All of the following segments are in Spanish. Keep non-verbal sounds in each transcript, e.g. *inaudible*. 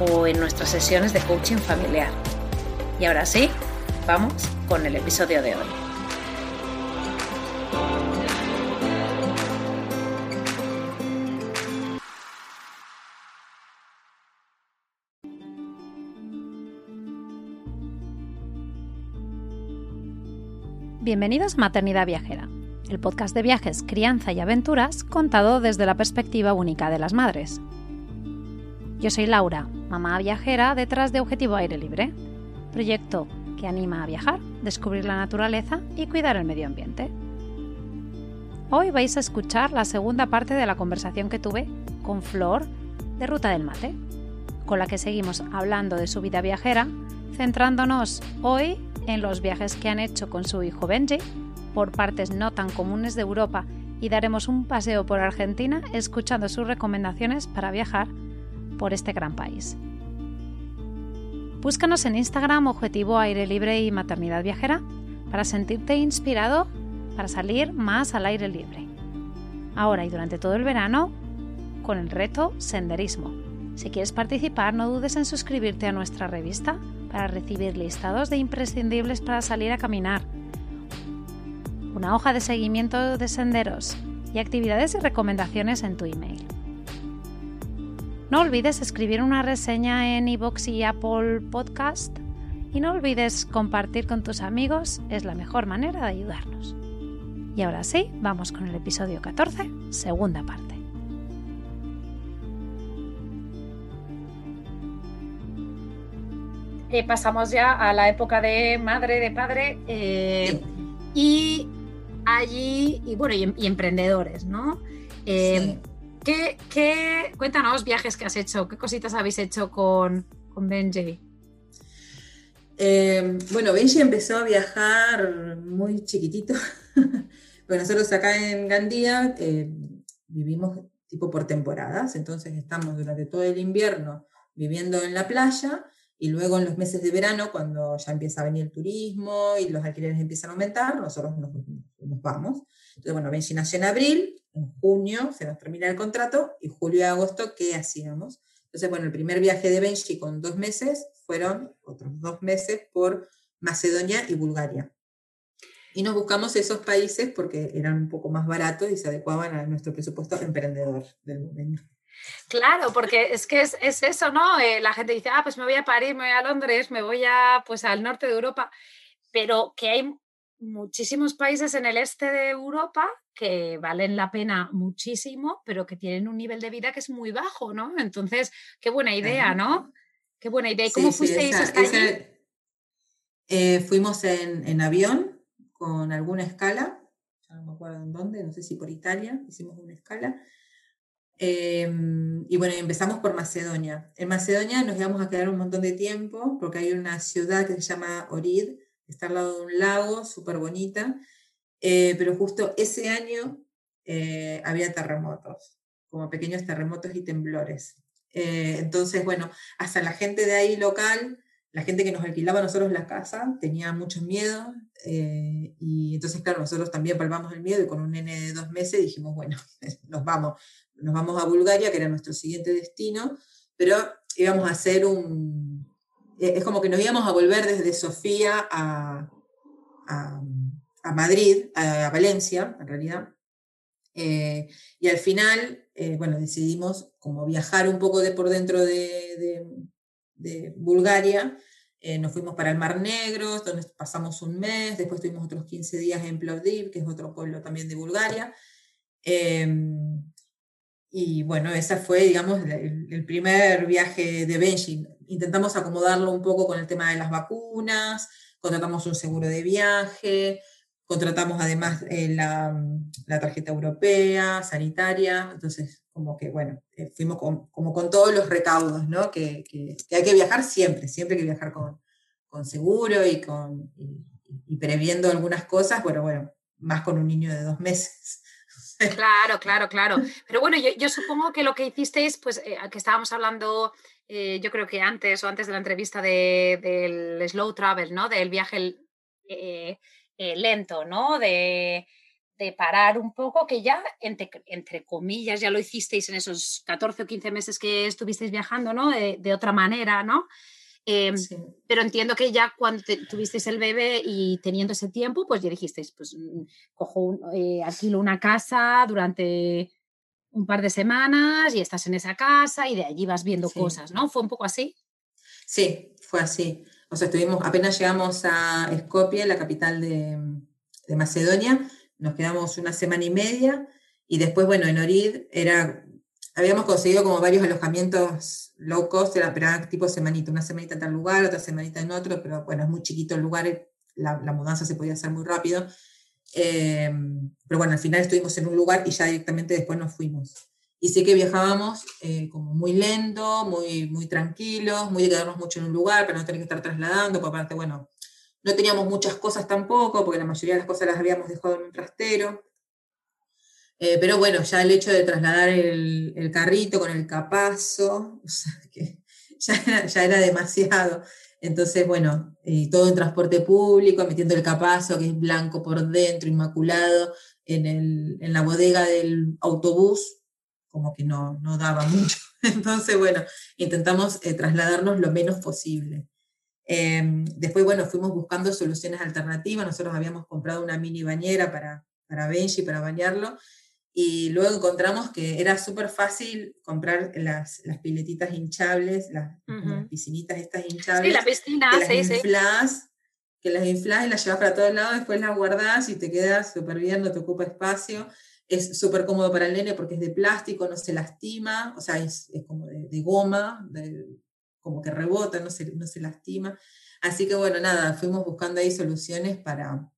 o en nuestras sesiones de coaching familiar. Y ahora sí, vamos con el episodio de hoy. Bienvenidos a Maternidad Viajera, el podcast de viajes, crianza y aventuras contado desde la perspectiva única de las madres. Yo soy Laura, mamá viajera detrás de Objetivo Aire Libre, proyecto que anima a viajar, descubrir la naturaleza y cuidar el medio ambiente. Hoy vais a escuchar la segunda parte de la conversación que tuve con Flor de Ruta del Mate, con la que seguimos hablando de su vida viajera, centrándonos hoy en los viajes que han hecho con su hijo Benji por partes no tan comunes de Europa y daremos un paseo por Argentina escuchando sus recomendaciones para viajar por este gran país. Búscanos en Instagram Objetivo Aire Libre y Maternidad Viajera para sentirte inspirado para salir más al aire libre. Ahora y durante todo el verano con el reto Senderismo. Si quieres participar, no dudes en suscribirte a nuestra revista para recibir listados de imprescindibles para salir a caminar, una hoja de seguimiento de senderos y actividades y recomendaciones en tu email. No olvides escribir una reseña en iVoox y Apple Podcast y no olvides compartir con tus amigos, es la mejor manera de ayudarnos. Y ahora sí, vamos con el episodio 14, segunda parte. Eh, pasamos ya a la época de madre, de padre eh, y allí, y bueno, y, emprendedores, ¿no? Eh, ¿Qué, cuéntanos viajes que has hecho, qué cositas habéis hecho con, con Benji. Eh, bueno, Benji empezó a viajar muy chiquitito. bueno, *laughs* nosotros acá en Gandía eh, vivimos tipo por temporadas, entonces estamos durante todo el invierno viviendo en la playa y luego en los meses de verano, cuando ya empieza a venir el turismo y los alquileres empiezan a aumentar, nosotros nos, nos vamos. Entonces, bueno, Benji nació en abril en junio se nos termina el contrato y julio y agosto, ¿qué hacíamos? Entonces, bueno, el primer viaje de Benji con dos meses fueron otros dos meses por Macedonia y Bulgaria. Y nos buscamos esos países porque eran un poco más baratos y se adecuaban a nuestro presupuesto emprendedor del momento. Claro, porque es que es, eso, ¿no? Eh, la gente dice, ah, pues me voy a París, me voy a Londres, me voy a, pues, al norte de Europa, pero que hay muchísimos países en el este de Europa que valen la pena muchísimo, pero que tienen un nivel de vida que es muy bajo, ¿no? Entonces, qué buena idea, ¿no? Qué buena idea. ¿Y cómo fuisteis hasta allí? Eh, fuimos en, avión con alguna escala, ya no me acuerdo en dónde, no sé si por Italia, hicimos una escala. Em, y bueno, empezamos por Macedonia. En Macedonia nos íbamos a quedar un montón de tiempo porque hay una ciudad que se llama Orid, está al lado de un lago, súper bonita, eh, pero justo ese año eh, había terremotos, como pequeños terremotos y temblores. Eh, entonces, bueno, hasta la gente de ahí local, la gente que nos alquilaba a nosotros la casa, tenía mucho miedo, y entonces, claro, nosotros también palpamos el miedo y con un nene de dos meses dijimos, bueno, *laughs* nos vamos, nos vamos a Bulgaria, que era nuestro siguiente destino, pero íbamos a hacer un, eh, es como que nos íbamos a volver desde Sofía a, a, Madrid, a, Valencia, en realidad. Eh, y al final, eh, bueno, decidimos como viajar un poco de por dentro de, de Bulgaria. Eh, nos fuimos para el Mar Negro, donde pasamos un mes, después tuvimos otros 15 días en Plovdiv, que es otro pueblo también de Bulgaria. Em, y bueno, ese fue, digamos, el, primer viaje de Benji. Intentamos acomodarlo un poco con el tema de las vacunas, contratamos un seguro de viaje, contratamos además eh, la, la, tarjeta europea, sanitaria, entonces como que, bueno, eh, fuimos como con todos los recaudos, ¿no? Que, que, hay que viajar siempre, siempre hay que viajar con, con seguro y, con, y, previendo algunas cosas, bueno, bueno, más con un niño de dos meses. *laughs* Claro, claro, claro. Pero bueno, yo, yo supongo que lo que hicisteis, pues eh, que estábamos hablando, yo creo que antes o antes de la entrevista de, del slow travel, ¿no? Del viaje eh, lento, ¿no? De, parar un poco, que ya, entre, entre, comillas, ya lo hicisteis en esos 14 o 15 meses que estuvisteis viajando, ¿no? De, otra manera, ¿no? Em, pero entiendo que ya cuando tuvisteis el bebé y teniendo ese tiempo, pues ya dijisteis, pues mm, cojo, un, eh, alquilo una casa durante un par de semanas y estás en esa casa y de allí vas viendo cosas, ¿no? ¿Fue un poco así? Sí, fue así. O sea, estuvimos, apenas llegamos a Skopje, la capital de, Macedonia, nos quedamos una semana y media y después, bueno, en Orid era, habíamos conseguido como varios alojamientos low cost, era, pero tipo semanita, una semanita en tal lugar, otra semanita en otro, pero bueno, es muy chiquito el lugar, la, mudanza se podía hacer muy rápido. Eh, pero bueno, al final estuvimos en un lugar y ya directamente después nos fuimos. Y sé que viajábamos eh, como muy lento, muy, muy tranquilos, muy de quedarnos mucho en un lugar para no tener que estar trasladando, porque aparte, bueno, no teníamos muchas cosas tampoco, porque la mayoría de las cosas las habíamos dejado en un trastero. Eh, pero bueno, ya el hecho de trasladar el, carrito con el capazo, *laughs* ya era, demasiado. Entonces, bueno, y todo en transporte público, metiendo el capazo que es blanco por dentro, inmaculado, en, el, en la bodega del autobús, como que no, no daba mucho. *laughs* Entonces, bueno, intentamos eh, trasladarnos lo menos posible. Em, después, bueno, fuimos buscando soluciones alternativas. Nosotros habíamos comprado una mini bañera para, para Benji, para bañarlo, y luego encontramos que era súper fácil comprar las, las, piletitas hinchables, las, piscinitas estas hinchables. Sí, la piscina, que las inflas, que las inflas y las llevas para todos lados, después las guardas y te quedas súper bien, no te ocupa espacio. Es súper cómodo para el nene porque es de plástico, no se lastima, o sea, es, como de, goma, como que rebota, no se, no se lastima. Así que bueno, nada, fuimos buscando ahí soluciones para,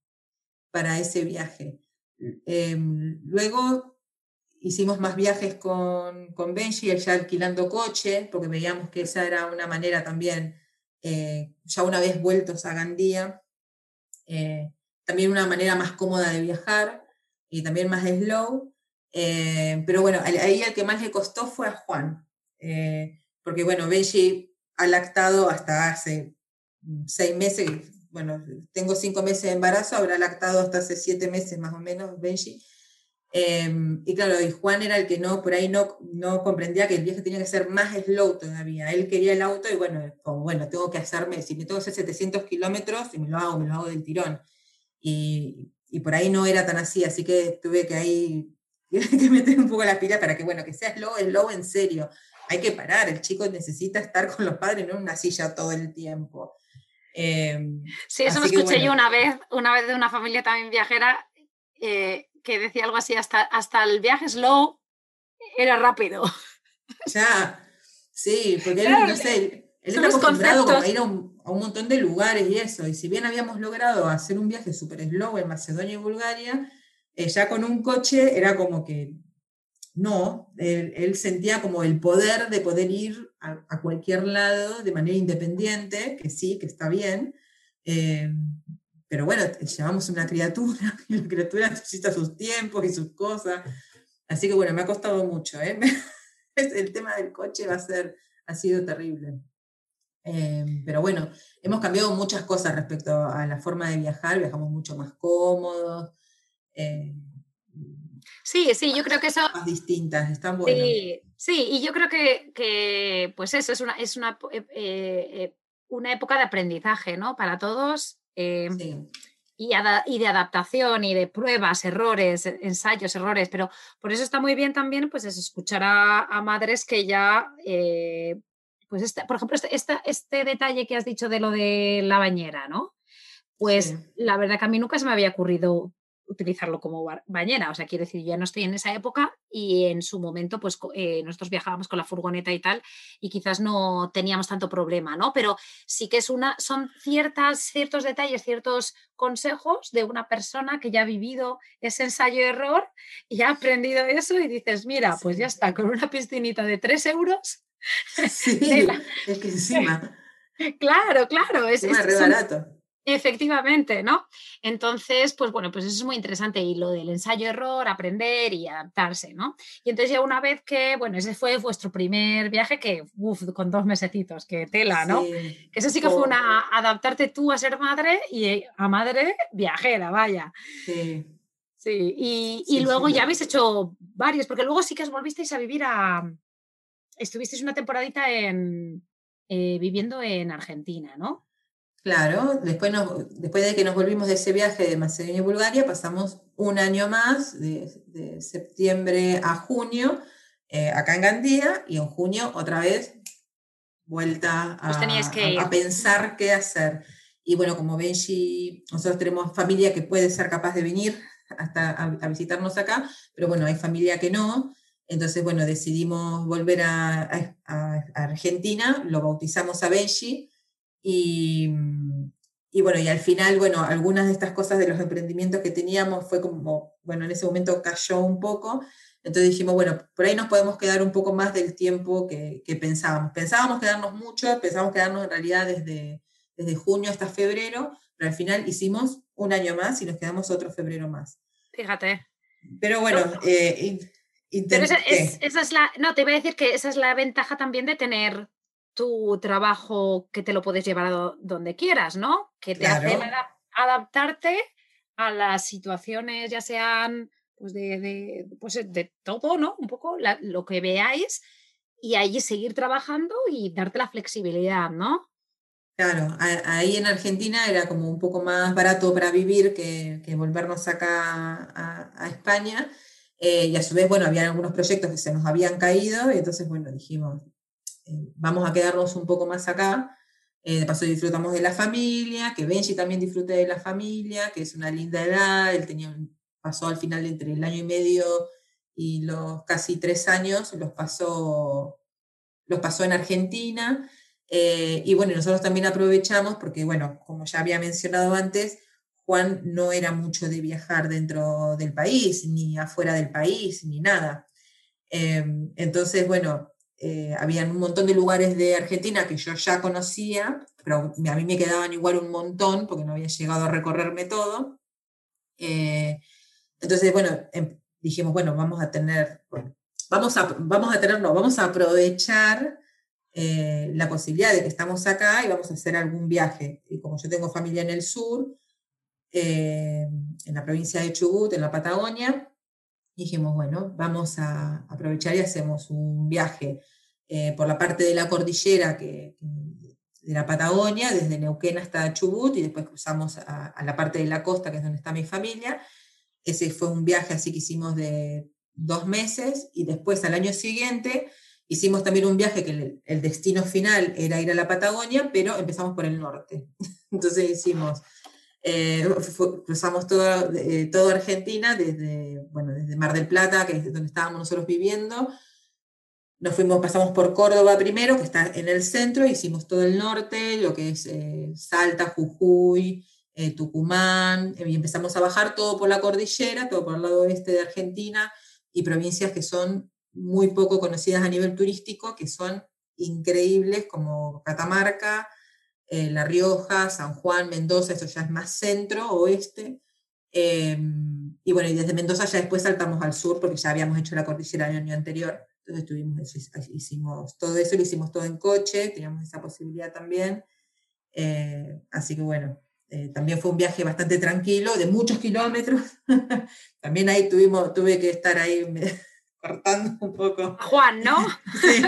para ese viaje. Em, luego hicimos más viajes con, con Benji, ya alquilando coche, porque veíamos que esa era una manera también, eh, ya una vez vueltos a Gandía, eh, también una manera más cómoda de viajar y también más slow. Eh, pero bueno, ahí el que más le costó fue a Juan, eh, porque bueno, Benji ha lactado hasta hace seis meses, bueno, tengo cinco meses de embarazo, habrá lactado hasta hace siete meses más o menos Benji. Em, y claro, y Juan era el que no, por ahí no, no comprendía que el viaje tenía que ser más slow todavía. Él quería el auto y bueno, como bueno, tengo que hacerme, si me tengo que hacer 700 kilómetros, y me lo hago, me lo hago del tirón. Y, y por ahí no era tan así, así que tuve que ahí *laughs* que meter un poco la pila para que, bueno, que sea slow, slow en serio. Hay que parar, el chico necesita estar con los padres, no en una silla todo el tiempo. Em, sí, eso lo escuché yo una vez, una vez de una familia también viajera eh, que decía algo así, hasta, hasta el viaje slow era rápido. Ya, sí, porque *laughs* no sé, él está acostumbrado a ir a un, montón de lugares y eso. Y si bien habíamos logrado hacer un viaje súper slow en Macedonia y Bulgaria, eh, ya con un coche era como que no, él, sentía como el poder de poder ir a, cualquier lado de manera independiente, que sí, que está bien. Eh, pero bueno, llevamos una criatura *laughs* y la criatura necesita sus tiempos y sus cosas. Así que bueno, me ha costado mucho. ¿eh? *laughs* el tema del coche va a ser, ha sido terrible. Em, pero bueno, hemos cambiado muchas cosas respecto a la forma de viajar, viajamos mucho más cómodos. Eh, sí, sí, yo creo que eso... Más distintas, están buenas. Sí, sí, y yo creo que, que pues eso es una, es una, eh, eh, una época de aprendizaje, ¿no? Para todos. Sí. Y, y, de adaptación y de pruebas, errores, ensayos, errores, pero por eso está muy bien también pues es escuchar a, a madres que ya pues este, por ejemplo, este, este, detalle que has dicho de lo de la bañera, ¿no? Pues la verdad que a mí nunca se me había ocurrido utilizarlo como bañera. O sea, quiero decir, ya no estoy en esa época y en su momento, pues eh, nosotros viajábamos con la furgoneta y tal, y quizás no teníamos tanto problema, ¿no? Pero sí que es una, son ciertas, ciertos detalles, ciertos consejos de una persona que ya ha vivido ese ensayo-error y ha aprendido eso y dices, mira, pues ya está, con una piscinita de 3 euros. Sí, *laughs* es que encima. *laughs* Claro, claro. Es, es, barato. Efectivamente, ¿no? Entonces, pues bueno, pues eso es muy interesante y lo del ensayo-error, aprender y adaptarse, ¿no? Y entonces ya una vez que, bueno, ese fue vuestro primer viaje que, uff, con dos mesecitos, que tela, ¿no? Que eso sí que fue una, adaptarte tú a ser madre y a madre viajera, vaya. Sí. Sí, y, luego ya habéis hecho varios, porque luego sí que os volvisteis a vivir a... Estuvisteis una temporadita en, eh, viviendo en Argentina, ¿no? Claro, después, después de que nos volvimos de ese viaje de Macedonia y Bulgaria, pasamos un año más, de, septiembre a junio, eh, acá en Gandía, y en junio otra vez vuelta pues a, a, pensar qué hacer. Y bueno, como Benji, nosotros tenemos familia que puede ser capaz de venir hasta a, visitarnos acá, pero bueno, hay familia que no. Entonces, bueno, decidimos volver a, a Argentina, lo bautizamos a Benji y, y, bueno, y al final, bueno, algunas de estas cosas de los emprendimientos que teníamos fue como, bueno, en ese momento cayó un poco. Entonces dijimos, bueno, por ahí nos podemos quedar un poco más del tiempo que, que pensábamos. Pensábamos quedarnos mucho, pensábamos quedarnos en realidad desde, desde junio hasta febrero, pero al final hicimos un año más y nos quedamos otro febrero más. Fíjate. Pero bueno, eh, pero esa, esa, es la, no, te iba a decir que esa es la ventaja también de tener tu trabajo que te lo puedes llevar a donde quieras, ¿no? Que te hace adaptarte a las situaciones, ya sean pues de, pues de todo, ¿no? Un poco lo que veáis y ahí seguir trabajando y darte la flexibilidad, ¿no? Claro, ahí en Argentina era como un poco más barato para vivir que, volvernos acá a, España. Eh, y a su vez, bueno, había algunos proyectos que se nos habían caído y entonces, bueno, dijimos, eh, vamos a quedarnos un poco más acá. Eh, de paso disfrutamos de la familia, que Benji también disfrute de la familia, que es una linda edad, él tenía, pasó al final entre el año y medio y los casi tres años, los pasó, los pasó en Argentina. Eh, y bueno, nosotros también aprovechamos porque, bueno, como ya había mencionado antes, No era mucho de viajar dentro del país, ni afuera del país, ni nada. entonces, bueno, eh, habían un montón de lugares de Argentina que yo ya conocía, pero a mí me quedaban igual un montón porque no había llegado a recorrerme todo. Eh, entonces, bueno, em, dijimos, bueno, vamos a tener, vamos a, vamos a tener, no, vamos a aprovechar eh, la posibilidad de que estamos acá y vamos a hacer algún viaje. Y como yo tengo familia en el sur, en la provincia de Chubut, en la Patagonia, dijimos, bueno, vamos a aprovechar y hacemos un viaje eh, por la parte de la cordillera que, de la Patagonia, desde Neuquén hasta Chubut, y después cruzamos a, la parte de la costa, que es donde está mi familia. Ese fue un viaje así que hicimos de dos meses, y después al año siguiente hicimos también un viaje que el, destino final era ir a la Patagonia, pero empezamos por el norte. *laughs* Entonces hicimos eh, cruzamos toda, eh, toda Argentina, desde, bueno, desde Mar del Plata, que es donde estábamos nosotros viviendo. Nos fuimos, pasamos por Córdoba primero, que está en el centro, hicimos todo el norte, lo que es eh, Salta, Jujuy, Tucumán, y empezamos a bajar todo por la cordillera, todo por el lado oeste de Argentina, y provincias que son muy poco conocidas a nivel turístico, que son increíbles, como Catamarca, eh, La Rioja, San Juan, Mendoza, eso ya es más centro, oeste. Em, y bueno, y desde Mendoza ya después saltamos al sur porque ya habíamos hecho la cordillera el año anterior. Entonces tuvimos hicimos todo eso, lo hicimos todo en coche, teníamos esa posibilidad también. Eh, así que bueno, eh, también fue un viaje bastante tranquilo, de muchos kilómetros. *laughs* también ahí tuvimos, tuve que estar ahí cortando un poco. *laughs* Juan, ¿no? Sí,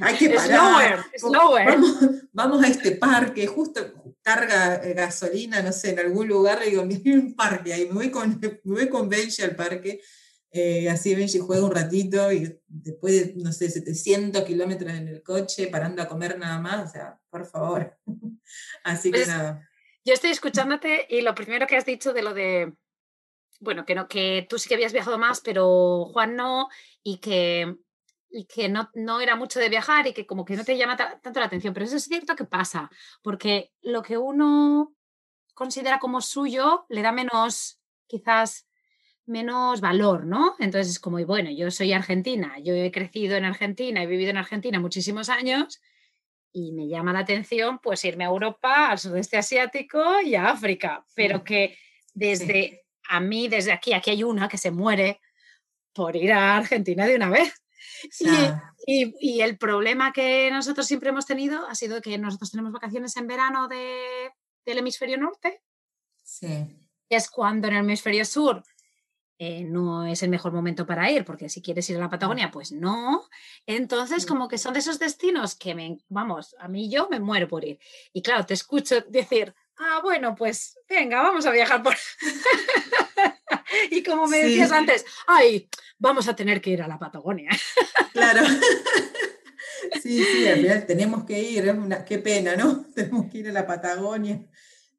hay que parar. Vamos, vamos, a este parque, justo carga eh, gasolina, no sé, en algún lugar, y digo, *laughs* hay un parque ahí, me voy con, me voy con Benji al parque. Eh, así Benji juega un ratito y después de, no sé, 700 kilómetros en el coche, parando a comer nada más, o sea, por favor. *laughs* así que pues, nada. Yo estoy escuchándote y lo primero que has dicho de lo de, bueno, que, no, que tú sí que habías viajado más, pero Juan no, y que, y que no, no era mucho de viajar y que como que no te llama tanto la atención, pero eso es cierto que pasa, porque lo que uno considera como suyo le da menos, quizás menos valor, ¿no? Entonces es como, bueno, yo soy argentina, yo he crecido en Argentina, he vivido en Argentina muchísimos años y me llama la atención pues irme a Europa, al sudeste asiático y a África, pero que desde a mí, desde aquí, aquí hay una que se muere por ir a Argentina de una vez. Y, y, el problema que nosotros siempre hemos tenido ha sido que nosotros tenemos vacaciones en verano de, del hemisferio norte. Sí. Es cuando en el hemisferio sur eh, no es el mejor momento para ir, porque si quieres ir a la Patagonia, pues no. Entonces, como que son de esos destinos que me, vamos, a mí yo me muero por ir. Y claro, te escucho decir, ah, bueno, pues venga, vamos a viajar por... *laughs* y como me decías antes, ay, vamos a tener que ir a la Patagonia. claro. *laughs* sí, sí, al final tenemos que ir, es una, qué pena, ¿no? *laughs* Tenemos que ir a la Patagonia.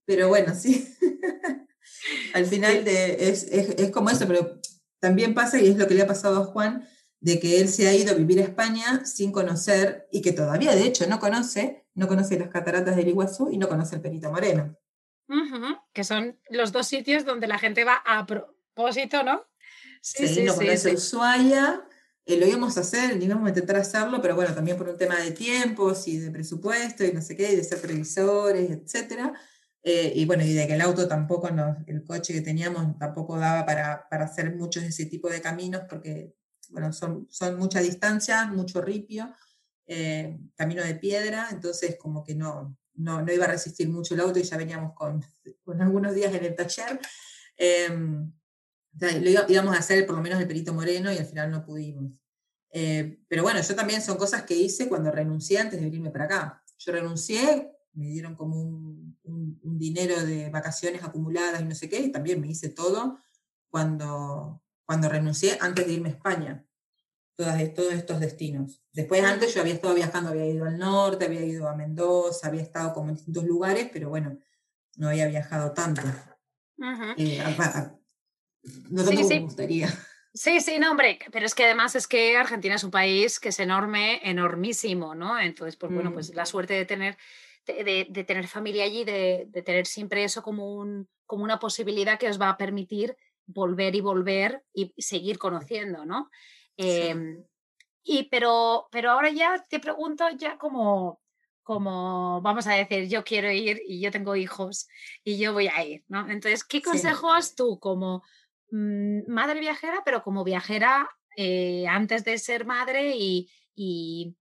Pero bueno, sí. Al final de, es, es, como eso, pero también pasa, y es lo que le ha pasado a Juan, de que él se ha ido a vivir a España sin conocer, y que todavía de hecho no conoce, no conoce las cataratas del Iguazú y no conoce el Perito Moreno. que son los dos sitios donde la gente va a propósito, ¿no? Sí, sí, no conoce Ushuaia, eh, lo íbamos a hacer, íbamos a intentar hacerlo, pero bueno, también por un tema de tiempos y de presupuesto y no sé qué, y de ser previsores, etcétera. Eh, y bueno, y de que el auto tampoco, el coche que teníamos tampoco daba para, para, hacer muchos de ese tipo de caminos porque, bueno, son, son mucha distancia, mucho ripio, eh, camino de piedra, entonces como que no, no, no, iba a resistir mucho el auto y ya veníamos con, *laughs* con algunos días en el taller. Em, lo íbamos a hacer por lo menos el Perito Moreno y al final no pudimos. Eh, pero bueno, yo también son cosas que hice cuando renuncié antes de venirme para acá. Yo renuncié me dieron como un, dinero de vacaciones acumuladas y no sé qué, y también me hice todo cuando, cuando renuncié antes de irme a España, todos, todos estos destinos. Después antes yo había estado viajando, había ido al norte, había ido a Mendoza, había estado como en distintos lugares, pero bueno, no había viajado tanto. Eh, no tanto sí, me gustaría. Sí, sí, no, hombre, pero es que además es que Argentina es un país que es enorme, enormísimo, ¿no? Entonces, pues bueno, pues mm. la suerte de tener de, tener familia allí, de, tener siempre eso como, un, como una posibilidad que os va a permitir volver y volver y seguir conociendo, ¿no? Em, y pero, pero ahora ya te pregunto ya como, como, vamos a decir, yo quiero ir y yo tengo hijos y yo voy a ir, ¿no? Entonces, ¿qué consejos tú como mm, madre viajera, pero como viajera eh, antes de ser madre y, y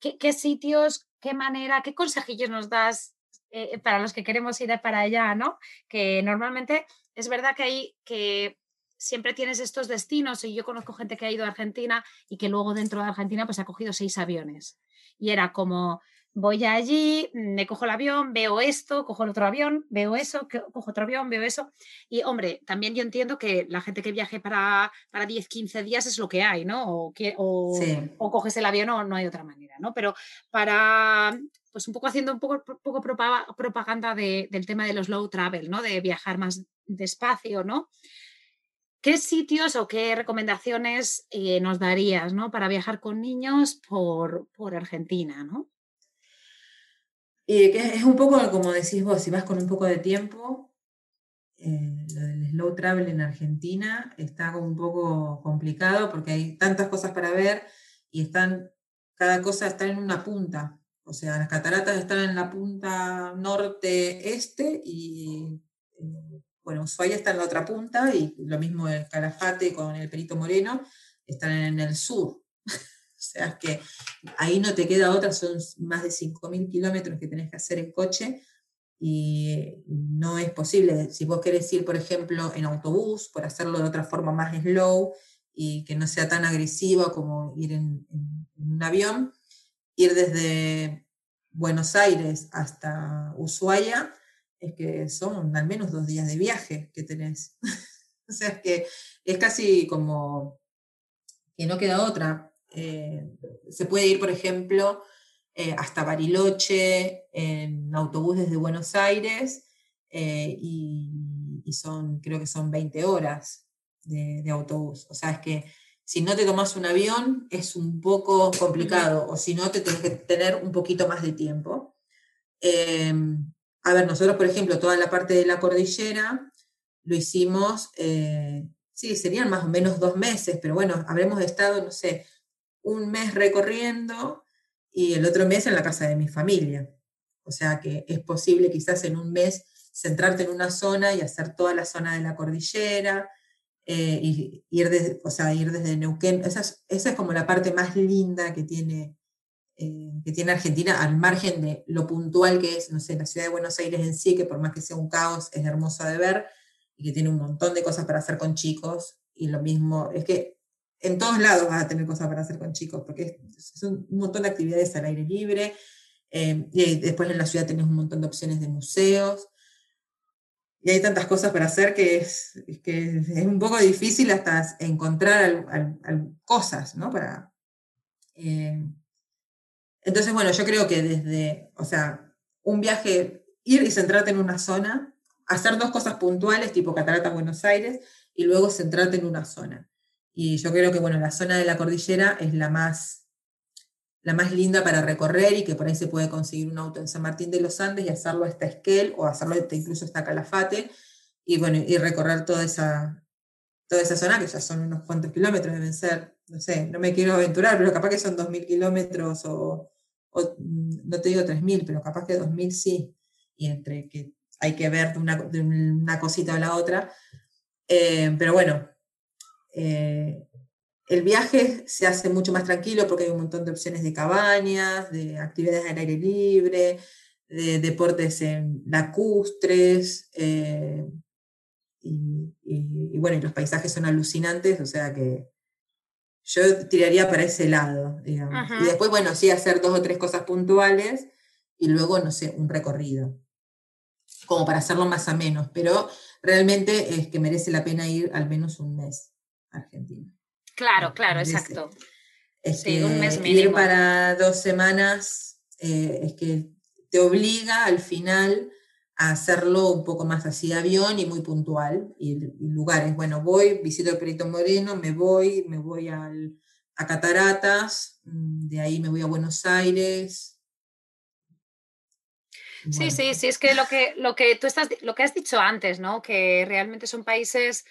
¿qué, ¿qué, sitios, qué manera, qué consejillos nos das eh, para los que queremos ir para allá, ¿no? Que normalmente es verdad que hay que siempre tienes estos destinos y yo conozco gente que ha ido a Argentina y que luego dentro de Argentina pues ha cogido seis aviones y era como voy allí, me cojo el avión, veo esto, cojo el otro avión, veo eso, cojo otro avión, veo eso. Y hombre, también yo entiendo que la gente que viaje para, para 10, 15 días es lo que hay, ¿no? O, o, o coges el avión o no hay otra manera, ¿no? Pero para, pues un poco haciendo un poco, poco propaganda del tema de los low travel, ¿no? De viajar más despacio, ¿no? ¿Qué sitios o qué recomendaciones eh, nos darías ¿no? para viajar con niños por, por Argentina? ¿no? Y es un poco como decís vos, si vas con un poco de tiempo, eh, lo del slow travel en Argentina está un poco complicado porque hay tantas cosas para ver y están, cada cosa está en una punta. O sea, las cataratas están en la punta norte-este y, eh, bueno, Ushuaia está en la otra punta y lo mismo el Calafate con el Perito Moreno están en el sur. *laughs* O sea, que ahí no te queda otra, son más de 5.000 kilómetros que tenés que hacer en coche y no es posible. Si vos querés ir, por ejemplo, en autobús, por hacerlo de otra forma más slow y que no sea tan agresivo como ir en, un avión, ir desde Buenos Aires hasta Ushuaia, es que son al menos dos días de viaje que tenés. *laughs* O sea, que es casi como que no queda otra. Eh, se puede ir, por ejemplo, eh, hasta Bariloche en autobús desde Buenos Aires eh, y, son, creo que son 20 horas de, de, autobús. O sea, es que si no te tomas un avión es un poco complicado o si no te tienes que tener un poquito más de tiempo. A ver, nosotros, por ejemplo, toda la parte de la cordillera lo hicimos sí, serían más o menos dos meses, pero bueno, habremos estado, no sé, un mes recorriendo y el otro mes en la casa de mi familia. O sea que es posible quizás en un mes centrarte en una zona y hacer toda la zona de la cordillera, eh, y ir, o sea, ir desde Neuquén. Esa es, como la parte más linda que tiene, eh, que tiene Argentina, al margen de lo puntual que es, no sé, la ciudad de Buenos Aires en sí, que por más que sea un caos, es hermosa de ver, y que tiene un montón de cosas para hacer con chicos. Y lo mismo, es que en todos lados vas a tener cosas para hacer con chicos, porque es, un montón de actividades al aire libre. Eh, y después en la ciudad tenés un montón de opciones de museos. Y hay tantas cosas para hacer que es, que es un poco difícil hasta encontrar cosas, ¿no? Para, eh, entonces, bueno, yo creo que desde, o sea, un viaje, ir y centrarte en una zona, hacer dos cosas puntuales, tipo Cataratas Buenos Aires, y luego centrarte en una zona. Y yo creo que, bueno, la zona de la cordillera es la más, la más linda para recorrer y que por ahí se puede conseguir un auto en San Martín de los Andes y hacerlo hasta Esquel o hacerlo incluso hasta Calafate y, bueno, y recorrer toda esa, toda esa zona, que ya son unos cuantos kilómetros, deben ser, no sé, no me quiero aventurar, pero capaz que son 2.000 kilómetros o, mm, no te digo 3.000, pero capaz que 2.000 sí. Y entre que hay que ver de una, de una cosita a la otra. Eh, pero bueno, eh, el viaje se hace mucho más tranquilo porque hay un montón de opciones de cabañas, de actividades al aire libre, de deportes en lacustres, eh, y, bueno, y los paisajes son alucinantes, o sea que yo tiraría para ese lado, digamos. Y después, bueno, sí hacer dos o tres cosas puntuales y luego, no sé, un recorrido como para hacerlo más a menos, pero realmente es que merece la pena ir al menos un mes a Argentina. Claro, claro, exacto. Es sí, un mes mínimo. Ir para dos semanas eh, es que te obliga al final a hacerlo un poco más así de avión y muy puntual. Y, lugares, bueno, voy, visito el Perito Moreno, me voy, me voy al, a Cataratas, mm, de ahí me voy a Buenos Aires, Sí, sí, sí, es que lo que, lo que tú estás, lo que has dicho antes, ¿no? Que realmente son países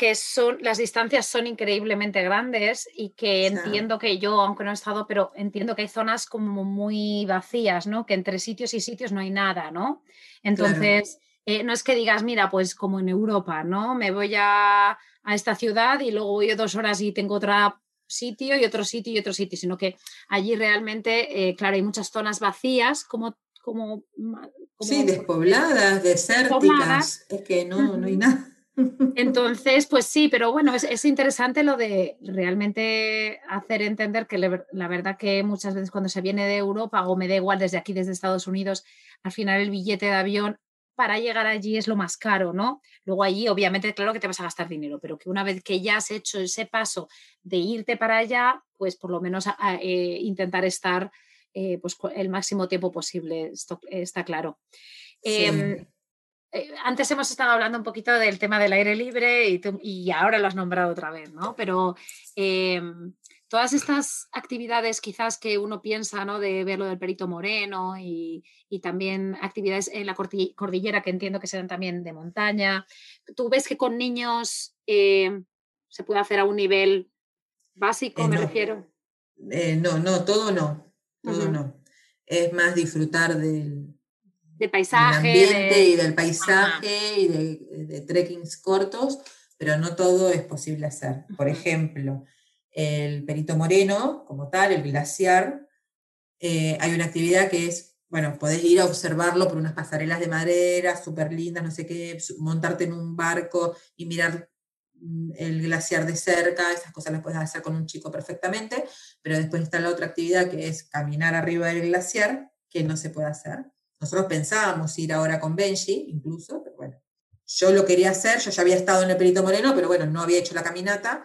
que son, las distancias son increíblemente grandes y que entiendo que yo, aunque no he estado, pero entiendo que hay zonas como muy vacías, ¿no? Que entre sitios y sitios no hay nada, ¿no? Entonces, eh, no es que digas, mira, pues como en Europa, ¿no? Me voy a, a esta ciudad y luego voy dos horas y tengo otro sitio y otro sitio y otro sitio, sino que allí realmente, eh, claro, hay muchas zonas vacías, como como, sí, despobladas, desérticas, es que no, no hay nada. Entonces, pues sí, pero bueno, es, interesante lo de realmente hacer entender que la verdad que muchas veces cuando se viene de Europa o me da igual desde aquí, desde Estados Unidos, al final el billete de avión para llegar allí es lo más caro, ¿no? Luego allí, obviamente, claro que te vas a gastar dinero, pero que una vez que ya has hecho ese paso de irte para allá, pues por lo menos eh, intentar estar eh, pues, el máximo tiempo posible, esto está claro. Em, eh, antes hemos estado hablando un poquito del tema del aire libre y, ahora lo has nombrado otra vez, ¿no? Pero em, todas estas actividades quizás que uno piensa, ¿no? De ver lo del perito moreno y, también actividades en la cordillera que entiendo que serán también de montaña. ¿Tú ves que con niños em, se puede hacer a un nivel básico, eh, me refiero? no, no, todo no todo no. Es más disfrutar del, paisaje. ambiente y del paisaje y de, trekkings cortos, pero no todo es posible hacer. Por ejemplo, el Perito Moreno, como tal, el glaciar, eh, hay una actividad que es, bueno, podés ir a observarlo por unas pasarelas de madera súper lindas, no sé qué, montarte en un barco y mirar Mm, el glaciar de cerca, esas cosas las puedes hacer con un chico perfectamente, pero después está la otra actividad que es caminar arriba del glaciar, que no se puede hacer. Nosotros pensábamos ir ahora con Benji, incluso, pero bueno, yo lo quería hacer, yo ya había estado en el Perito Moreno, pero bueno, no había hecho la caminata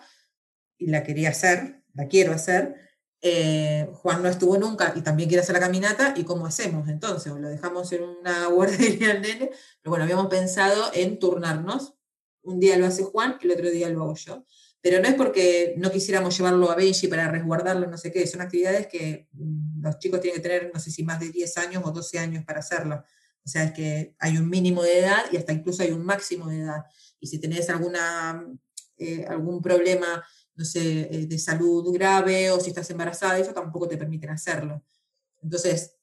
y la quería hacer, la quiero hacer. Eh, Juan no estuvo nunca y también quiere hacer la caminata, ¿y cómo hacemos entonces? ¿O lo dejamos en una guardería al nene? Pero bueno, habíamos pensado en turnarnos. Un día lo hace Juan, el otro día lo hago yo. Pero no es porque no quisiéramos llevarlo a Benji para resguardarlo, no sé qué, son actividades que mm, los chicos tienen que tener, no sé si más de 10 años o 12 años para hacerlo. O sea, es que hay un mínimo de edad y hasta incluso hay un máximo de edad. Y si tenés alguna, eh, algún problema no sé, eh, de salud grave o si estás embarazada, eso tampoco te permiten hacerlo. Entonces,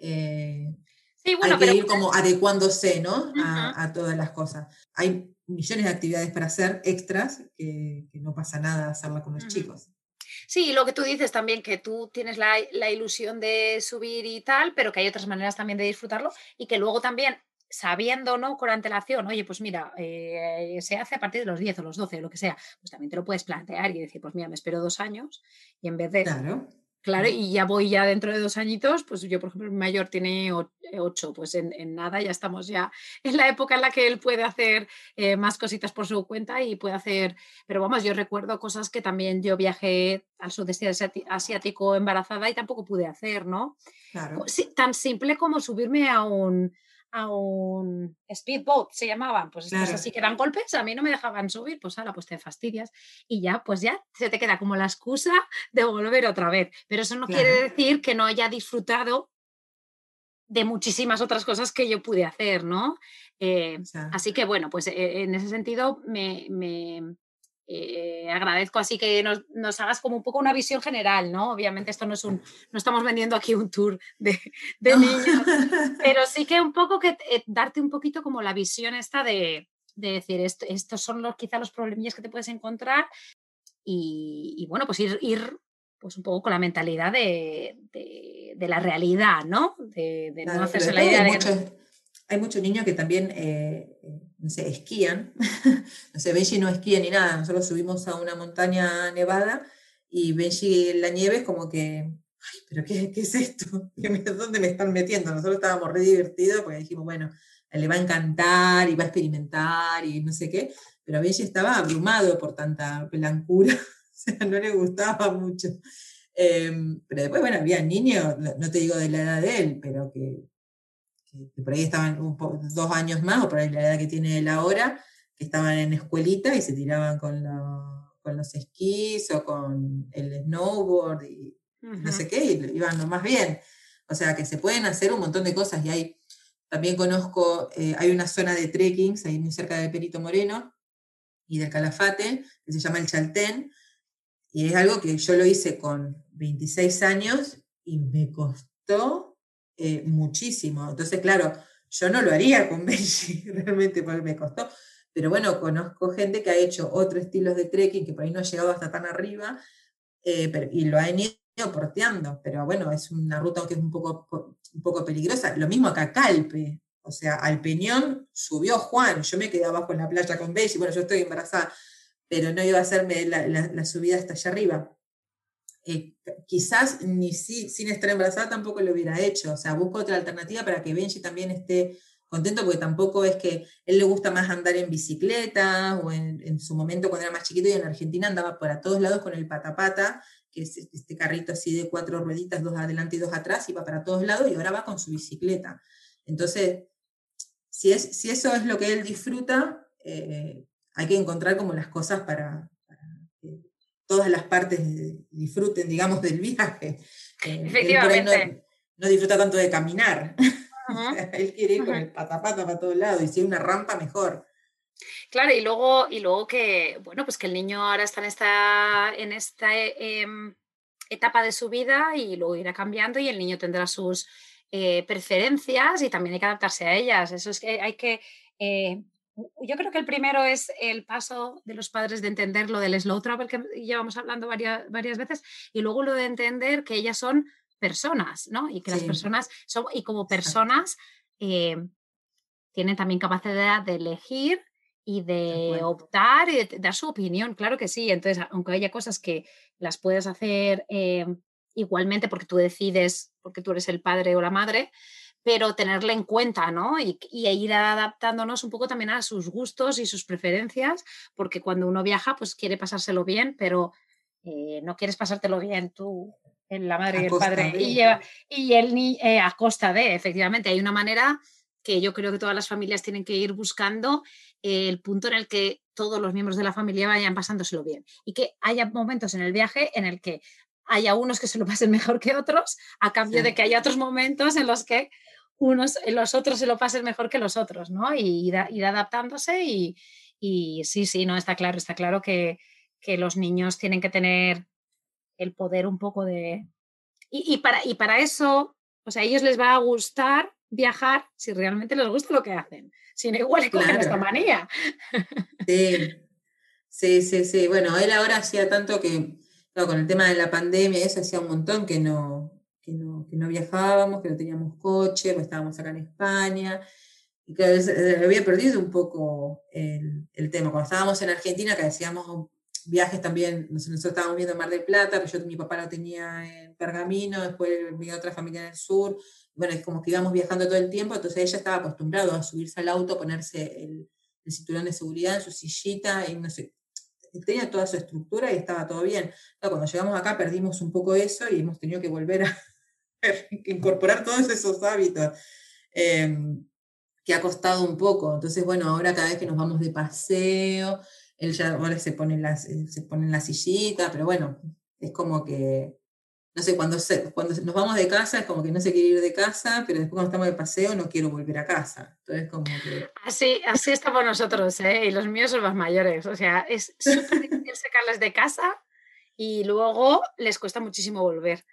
eh, hay que ir como adecuándose, ¿no? a, todas las cosas. Hay millones de actividades para hacer extras que, no pasa nada hacerla con los chicos. Sí, lo que tú dices también, que tú tienes la, la, ilusión de subir y tal, pero que hay otras maneras también de disfrutarlo y que luego también sabiendo, ¿no? Con antelación, oye, pues mira, eh, se hace a partir de los 10 o los 12 o lo que sea, pues también te lo puedes plantear y decir, pues mira, me espero dos años y en vez de... Claro. Claro, y ya voy ya dentro de dos añitos, pues yo, por ejemplo, mi mayor tiene eh, ocho, pues en, nada ya estamos ya *laughs* en la época en la que él puede hacer eh, más cositas por su cuenta y puede hacer, pero vamos, yo recuerdo cosas que también yo viajé al sudeste asiático embarazada y tampoco pude hacer, ¿no? Claro. tan simple como subirme a un, a un speedboat, se llamaban, pues estos así que eran golpes, a mí no me dejaban subir, pues ahora pues te fastidias y ya, pues ya se te queda como la excusa de volver otra vez. Pero eso no quiere decir que no haya disfrutado de muchísimas otras cosas que yo pude hacer, ¿no? Eh, así que bueno, pues eh, en ese sentido me, eh, agradezco así que nos, hagas como un poco una visión general, ¿no? Obviamente esto no es un, no estamos vendiendo aquí un tour de, niños, *laughs* pero sí que un poco que eh, darte un poquito como la visión esta de, decir, estos son los, quizá los problemillas que te puedes encontrar y, bueno, pues ir, ir pues un poco con la mentalidad de, la realidad, ¿no? De, no hacerse la idea de... que hay muchos niños que también, eh, eh, no sé, esquían. *laughs* no sé, Benji no esquía ni nada. Nosotros subimos a una montaña nevada y Benji en la nieve es como que, ay, pero ¿qué, es esto? *laughs* ¿Dónde me están metiendo? Nosotros estábamos re divertidos porque dijimos, bueno, le va a encantar y va a experimentar y no sé qué. Pero Benji estaba abrumado por tanta blancura. *laughs* o sea, no le gustaba mucho. Em, pero después, bueno, había niños, no te digo de la edad de él, pero que que, por ahí estaban dos años más, o por ahí la edad que tiene él ahora, que estaban en escuelita y se tiraban con, con los esquís o con el snowboard y no sé qué, y iban lo más bien. O sea que se pueden hacer un montón de cosas y hay, también conozco, eh, hay una zona de trekking ahí muy cerca de Perito Moreno y del Calafate, que se llama el Chaltén, y es algo que yo lo hice con 26 años y me costó eh, muchísimo. Entonces, claro, yo no lo haría con *laughs* Benji, realmente, porque me costó. Pero bueno, conozco gente que ha hecho otros estilos de trekking que por ahí no ha llegado hasta tan arriba eh, y lo han ido porteando. Pero bueno, es una ruta que es un poco, un poco peligrosa. Lo mismo acá, Calpe. O sea, al Peñón subió Juan. Yo me quedé abajo en la playa con Benji. Bueno, yo estoy embarazada, pero no iba a hacerme la, la subida hasta allá arriba. Eh, quizás ni sin estar embarazada tampoco lo hubiera hecho. O sea, busco otra alternativa para que Benji también esté contento, porque tampoco es que él le gusta más andar en bicicleta, o en, su momento cuando era más chiquito y en Argentina andaba por a todos lados con el patapata, que es este carrito así de cuatro rueditas, dos adelante y dos atrás, iba para todos lados y ahora va con su bicicleta. Entonces, si, es, si eso es lo que él disfruta, eh, hay que encontrar como las cosas para, todas las partes disfruten, digamos, del viaje. *laughs* Eh, Efectivamente. No, disfruta tanto de caminar. *laughs* él quiere ir con el patapata para todos lados y si hay una rampa, mejor. Claro, y luego, y luego que, bueno, pues que el niño ahora está en esta, en esta em, etapa de su vida y luego irá cambiando y el niño tendrá sus eh, preferencias y también hay que adaptarse a ellas. Eso es que hay que eh, yo creo que el primero es el paso de los padres de entender lo del slow travel que llevamos hablando varias, varias veces y luego lo de entender que ellas son personas, ¿no? Y que las personas son, y como personas eh, tienen también capacidad de elegir y de optar y de dar su opinión, claro que sí. Entonces, aunque haya cosas que las puedes hacer eh, igualmente porque tú decides, porque tú eres el padre o la madre, pero tenerla en cuenta, ¿no? Y, ir adaptándonos un poco también a sus gustos y sus preferencias, porque cuando uno viaja, pues quiere pasárselo bien, pero eh, no quieres pasártelo bien tú, en la madre y el padre, y, y él ni eh, a costa de, efectivamente, hay una manera que yo creo que todas las familias tienen que ir buscando el punto en el que todos los miembros de la familia vayan pasándoselo bien y que haya momentos en el viaje en el que haya unos que se lo pasen *laughs* mejor que otros, a cambio de que haya otros momentos en los que unos, los otros se lo pasen mejor que los otros, ¿no? Y ir, adaptándose y, sí, sí, no, está claro, está claro que, los niños tienen que tener el poder un poco de... Y, para, y para eso, o sea, a ellos les va a gustar viajar si realmente les gusta lo que hacen, si no igual con esta manía. Sí, sí, sí, sí. Bueno, él ahora hacía tanto que, con el tema de la pandemia, eso hacía un montón que no, que no, viajábamos, que no teníamos coche, pues estábamos acá en España, y que había perdido un poco el, tema. Cuando estábamos en Argentina, que hacíamos viajes también, nosotros estábamos viendo Mar del Plata, pero yo mi papá lo tenía en Pergamino, después vino otra familia en el sur, bueno, es como que íbamos viajando todo el tiempo, entonces ella estaba acostumbrado a subirse al auto, ponerse el, el cinturón de seguridad en su sillita, y no sé, tenía toda su estructura y estaba todo bien. cuando llegamos acá perdimos un poco eso y hemos tenido que volver a, *laughs* incorporar todos esos hábitos, em, que ha costado un poco. Entonces, bueno, ahora cada vez que nos vamos de paseo, él ya ahora se pone, en se pone en la sillita, pero bueno, es como que, no sé, cuando, se, cuando nos vamos de casa es como que no se quiere ir de casa, pero después cuando estamos de paseo no quiero volver a casa. Entonces, como que... Así, así estamos nosotros, ¿eh? y los míos son más mayores. O sea, es súper difícil sacarles de casa y luego les cuesta muchísimo volver.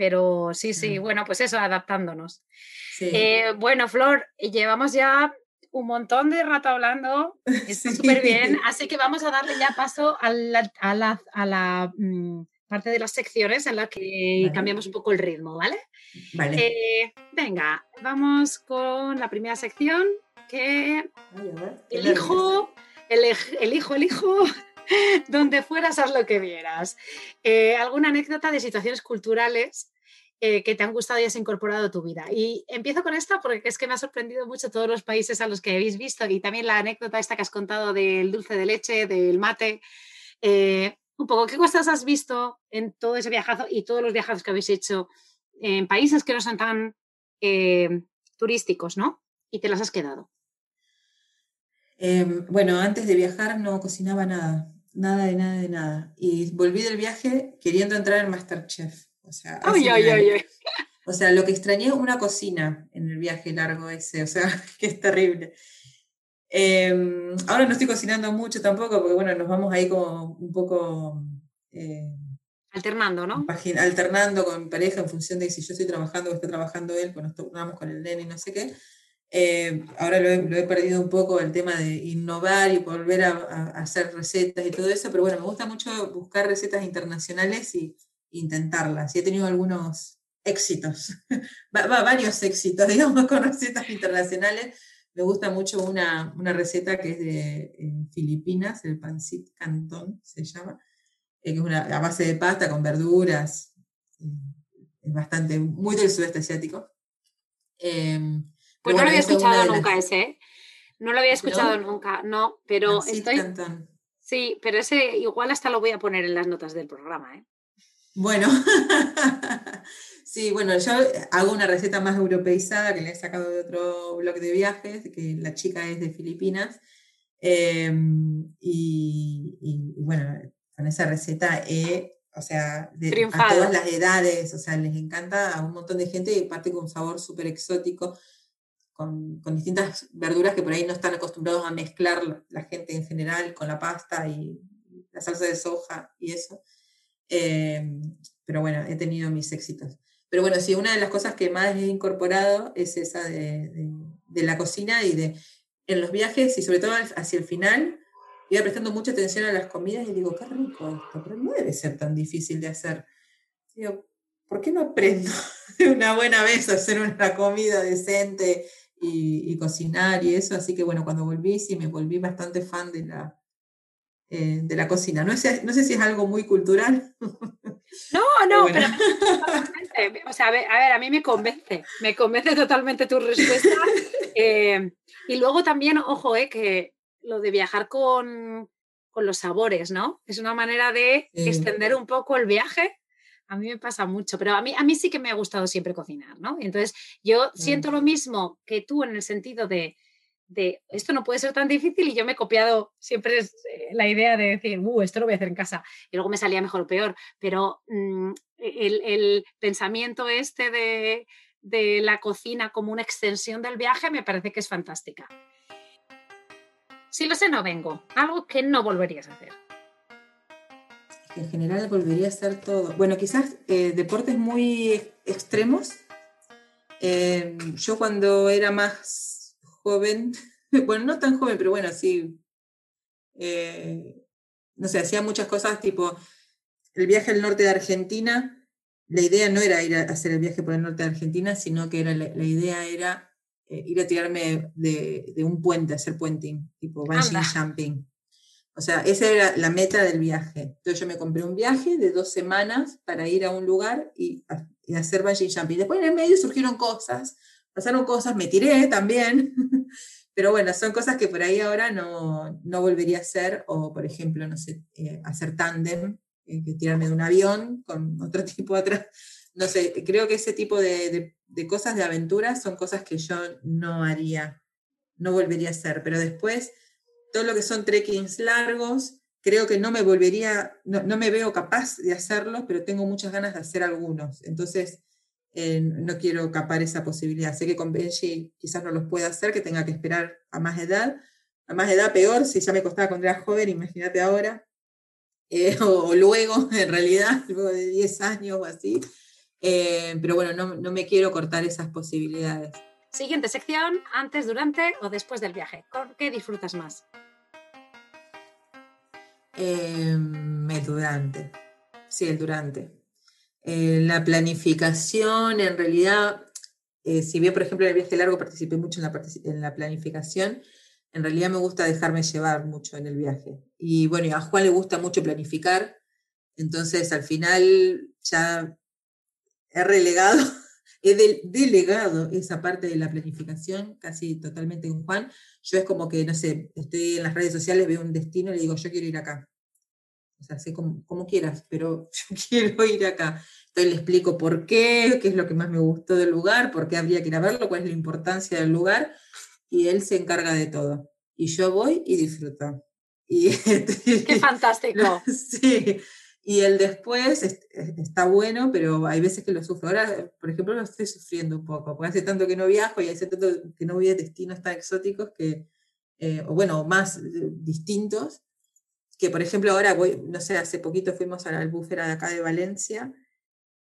Pero sí, sí, bueno, pues eso, adaptándonos. Eh, bueno, Flor, llevamos ya un montón de rato hablando, *laughs* está súper bien, así que vamos a darle ya paso a la, a la, mm, parte de las secciones en la que cambiamos un poco el ritmo, ¿vale? Vale. Eh, venga, vamos con la primera sección que elijo, elijo, elijo *laughs* donde fueras, haz lo que vieras. Eh, ¿Alguna anécdota de situaciones culturales eh, que te han gustado y has incorporado a tu vida? Y empiezo con esta porque es que me ha sorprendido mucho todos los países a los que habéis visto y también la anécdota esta que has contado del dulce de leche, del mate. Eh, un poco, ¿qué cosas has visto en todo ese viajazo y todos los viajes que habéis hecho en países que no son tan turísticos, ¿no? Y te las has quedado. Em, bueno, antes de viajar no cocinaba nada nada de nada de nada. Y volví del viaje queriendo entrar en Masterchef. O sea, o sea, lo que extrañé es una cocina en el viaje largo ese, o sea, *laughs* que es terrible. Em, ahora no estoy cocinando mucho tampoco, porque bueno, nos vamos ahí como un poco... Eh, alternando, ¿no? Alternando con mi pareja en función de si yo estoy trabajando o está trabajando él, pues nos turnamos con el nene y no sé qué. Eh, ahora lo he, perdido un poco el tema de innovar y volver a, hacer recetas y todo eso, pero bueno, me gusta mucho buscar recetas internacionales y intentarlas. Y he tenido algunos éxitos, *laughs* varios éxitos, *laughs* digamos, con recetas internacionales. Me gusta mucho una, una receta que es de eh, Filipinas, el pancit cantón se llama, eh, que es una, a base de pasta con verduras, es bastante, muy del sudeste asiático. Pues no lo había escuchado nunca ese, ¿eh? No lo había escuchado nunca, no, pero estoy... Sí, pero ese igual hasta lo voy a poner en las notas del programa, ¿eh? Bueno, *laughs* sí, bueno, yo hago una receta más europeizada que le he sacado de otro blog de viajes, que la chica es de Filipinas. Em, y, bueno, con esa receta he, o sea, de, a todas las edades, o sea, les encanta a un montón de gente y parte con un sabor súper exótico con, distintas verduras que por ahí no están acostumbrados a mezclar la gente en general con la pasta y la salsa de soja y eso. Em, pero bueno, he tenido mis éxitos. Pero bueno, sí, una de las cosas que más he incorporado es esa de, de, la cocina y de en los viajes y sobre todo hacia el final, iba prestando mucha atención a las comidas y digo, qué rico esto, pero no debe ser tan difícil de hacer. Digo, ¿por qué no aprendo *laughs* de una buena vez a hacer una comida decente y, cocinar y eso. Así que bueno, cuando volví, sí me volví bastante fan de la, eh, de la cocina. No sé, no sé si es algo muy cultural. *laughs* No, *laughs* no, pero o sea, a ver, a mí me convence, me convence totalmente tu respuesta. *laughs* Eh, y luego también, ojo, eh, que lo de viajar con, con, los sabores, ¿no? Es una manera de extender un poco el viaje. A mí me pasa mucho, pero a mí, a mí sí que me ha gustado siempre cocinar, ¿no? Entonces, yo siento lo mismo que tú en el sentido de, de esto no puede ser tan difícil y yo me he copiado siempre es, eh, la idea de decir, uh, esto lo voy a hacer en casa y luego me salía mejor o peor, pero mm, el, pensamiento este de, de, la cocina como una extensión del viaje me parece que es fantástica. Si lo sé, no vengo. Algo que no volverías a hacer. En general volvería a hacer todo. Bueno, quizás eh, deportes muy extremos. Eh, yo cuando era más joven, *laughs* bueno, no tan joven, pero bueno, sí, eh, no sé, hacía muchas cosas tipo el viaje al norte de Argentina. La idea no era ir a hacer el viaje por el norte de Argentina, sino que era, la, idea era ir a tirarme de, un puente, hacer puenting, tipo bungee jumping. O sea, esa era la meta del viaje. Entonces yo me compré un viaje de dos semanas para ir a un lugar y, y hacer bungee jumping. Después en el medio surgieron cosas pasaron cosas, me tiré también, *laughs* pero bueno, son cosas que por ahí ahora no, no volvería a hacer, o por ejemplo, no sé, eh, hacer tándem, eh, que tirarme de un avión con otro *laughs* tipo atrás. No sé, creo que ese tipo de, de, cosas de aventuras son cosas que yo no haría, no volvería a hacer, pero después todo lo que son trekkings largos, creo que no me volvería, no, no me veo capaz de hacerlos, pero tengo muchas ganas de hacer algunos. Entonces, eh, no quiero capar esa posibilidad. Sé que con Benji quizás no los pueda hacer, que tenga que esperar a más edad. A más edad peor, si ya me costaba cuando era joven, imagínate ahora. Eh, *laughs* o, luego, en realidad, *laughs* luego de 10 años o así. Eh, pero bueno, no, no, me quiero cortar esas posibilidades. Siguiente sección, antes, durante o después del viaje. ¿Con qué disfrutas más? el durante. Sí, el durante eh, la planificación, en realidad, eh, si bien, por ejemplo, en el viaje largo participé mucho en la, en la planificación, en realidad me gusta dejarme llevar mucho en el viaje. Y bueno, a Juan le gusta mucho planificar, entonces al final ya he relegado, *laughs* he delegado esa parte de la planificación casi totalmente con Juan. Yo es como que, no sé, estoy en las redes sociales, veo un destino y le digo, yo quiero ir acá. O sea, sé como, quieras, pero *laughs* yo quiero ir acá. Entonces le explico por qué, qué es lo que más me gustó del lugar, por qué habría que ir a verlo, cuál es la importancia del lugar, y él se encarga de todo. Y yo voy y disfruto. Y, *laughs* ¡Qué fantástico! *laughs* sí, y el después está bueno, pero hay veces que lo sufro. Ahora, por ejemplo, lo estoy sufriendo un poco, porque hace tanto que no viajo y hace tanto que no voy a destinos tan exóticos que, eh, o bueno, más eh, distintos, que por ejemplo ahora voy, no sé, hace poquito fuimos a la albúfera de acá de Valencia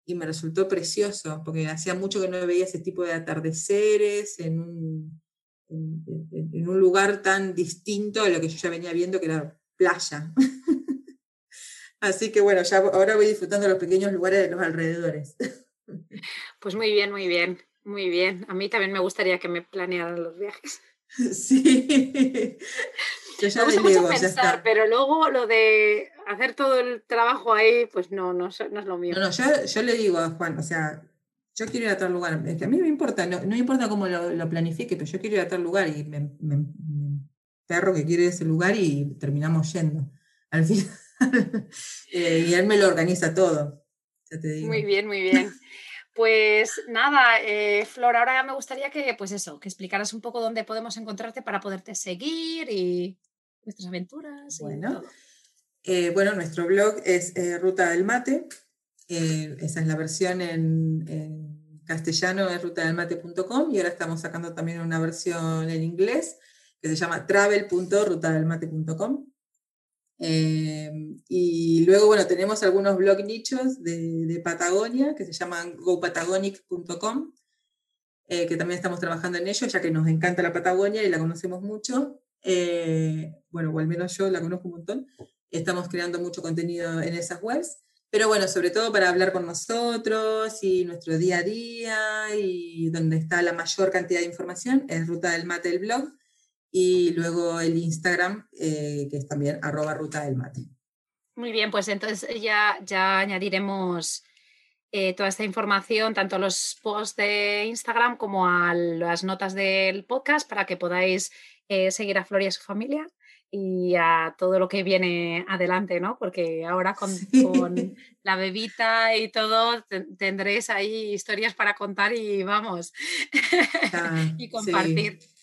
y me resultó precioso, porque hacía mucho que no veía ese tipo de atardeceres en un, en, un lugar tan distinto a lo que yo ya venía viendo, que era playa. *laughs* Así que bueno, ya ahora voy disfrutando los pequeños lugares de los alrededores. Pues muy bien, muy bien, muy bien. A mí también me gustaría que me planearan los viajes. *laughs* Sí. Yo ya me gusta mucho pensar, pero luego lo de hacer todo el trabajo ahí, pues no, no, no es lo mío. No, no, yo, yo, le digo a Juan, o sea, yo quiero ir a tal lugar. Es que a mí me importa, no, no importa cómo lo, lo, planifique, pero yo quiero ir a tal lugar y me, me, perro que quiere ese lugar y terminamos yendo. Al final. *laughs* Eh, y él me lo organiza todo. Muy bien, muy bien. Pues nada, eh, Flor, ahora me gustaría que, pues eso, que explicaras un poco dónde podemos encontrarte para poderte seguir y nuestras aventuras. Bueno, eh, bueno nuestro blog es eh, Ruta del Mate. esa es la versión en, castellano, es rutadelmate.com y ahora estamos sacando también una versión en inglés que se llama travel.rutadelmate.com. Em, y luego, bueno, tenemos algunos blog nichos de, Patagonia que se llaman gopatagonic.com, eh, que también estamos trabajando en ello, ya que nos encanta la Patagonia y la conocemos mucho. Eh, bueno, o al menos yo la conozco un montón. Estamos creando mucho contenido en esas webs. Pero bueno, sobre todo para hablar con nosotros y nuestro día a día y donde está la mayor cantidad de información es Ruta del Mate, el blog y luego el Instagram, eh, que es también arroba ruta del mate. Muy bien, pues entonces ya, ya añadiremos eh, toda esta información, tanto a los posts de Instagram como a las notas del podcast, para que podáis eh, seguir a Flor y a su familia y a todo lo que viene adelante, ¿no? Porque ahora *laughs* con, la bebita y todo tendréis ahí historias para contar y vamos, *laughs* y compartir. Sí,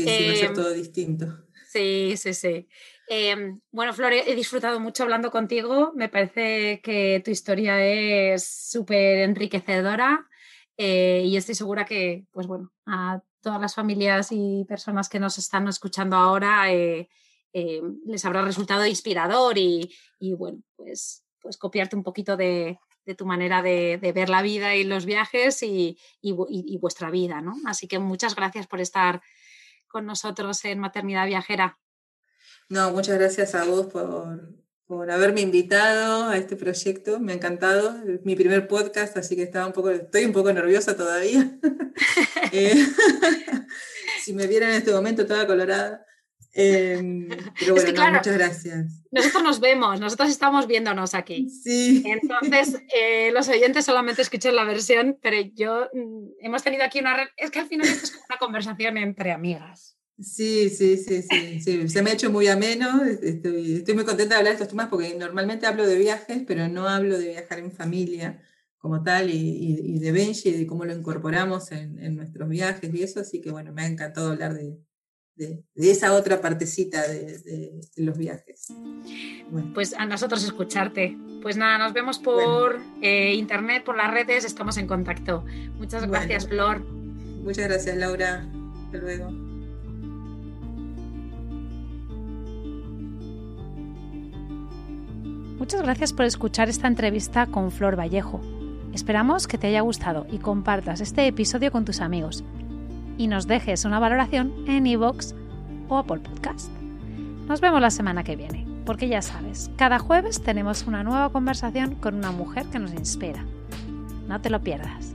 sí, va a ser em, todo distinto. Sí, sí, sí. Em, bueno, Flor, he disfrutado mucho hablando contigo. Me parece que tu historia es súper enriquecedora eh, y estoy segura que, pues bueno, a todas las familias y personas que nos están escuchando ahora eh, eh, les habrá resultado inspirador y, bueno, pues, pues copiarte un poquito de, tu manera de, ver la vida y los viajes y, vuestra vida, ¿no? Así que muchas gracias por estar con nosotros en Maternidad Viajera. No, muchas gracias a vos por, haberme invitado a este proyecto. Me ha encantado. Es mi primer podcast, así que estaba un poco, estoy un poco nerviosa todavía. *laughs* Eh, *laughs* si me vieran en este momento toda colorada. Em, *laughs* pero bueno, muchas gracias. Nosotros nos vemos, nosotros estamos viéndonos aquí. Sí. Entonces, eh, los oyentes solamente escuchan la versión, pero yo mm, hemos tenido aquí una. Es que al final esto es una conversación entre amigas. Sí, sí, sí, sí, Se me ha hecho muy ameno. Estoy, estoy muy contenta de hablar de estos temas porque normalmente hablo de viajes, pero no hablo de viajar en familia como tal y, de Benji y de cómo lo incorporamos en, en nuestros viajes y eso. Así que bueno, me ha encantado hablar de, de, esa otra partecita de, los viajes. Pues a nosotros escucharte. Pues nada, nos vemos por eh, internet, por las redes, estamos en contacto. Muchas gracias, Flor. Muchas gracias, Laura. Hasta luego. Muchas gracias por escuchar esta entrevista con Flor Vallejo. Esperamos que te haya gustado y compartas este episodio con tus amigos y nos dejes una valoración en iVoox o Apple Podcast. Nos vemos la semana que viene, porque ya sabes, cada jueves tenemos una nueva conversación con una mujer que nos inspira. No te lo pierdas.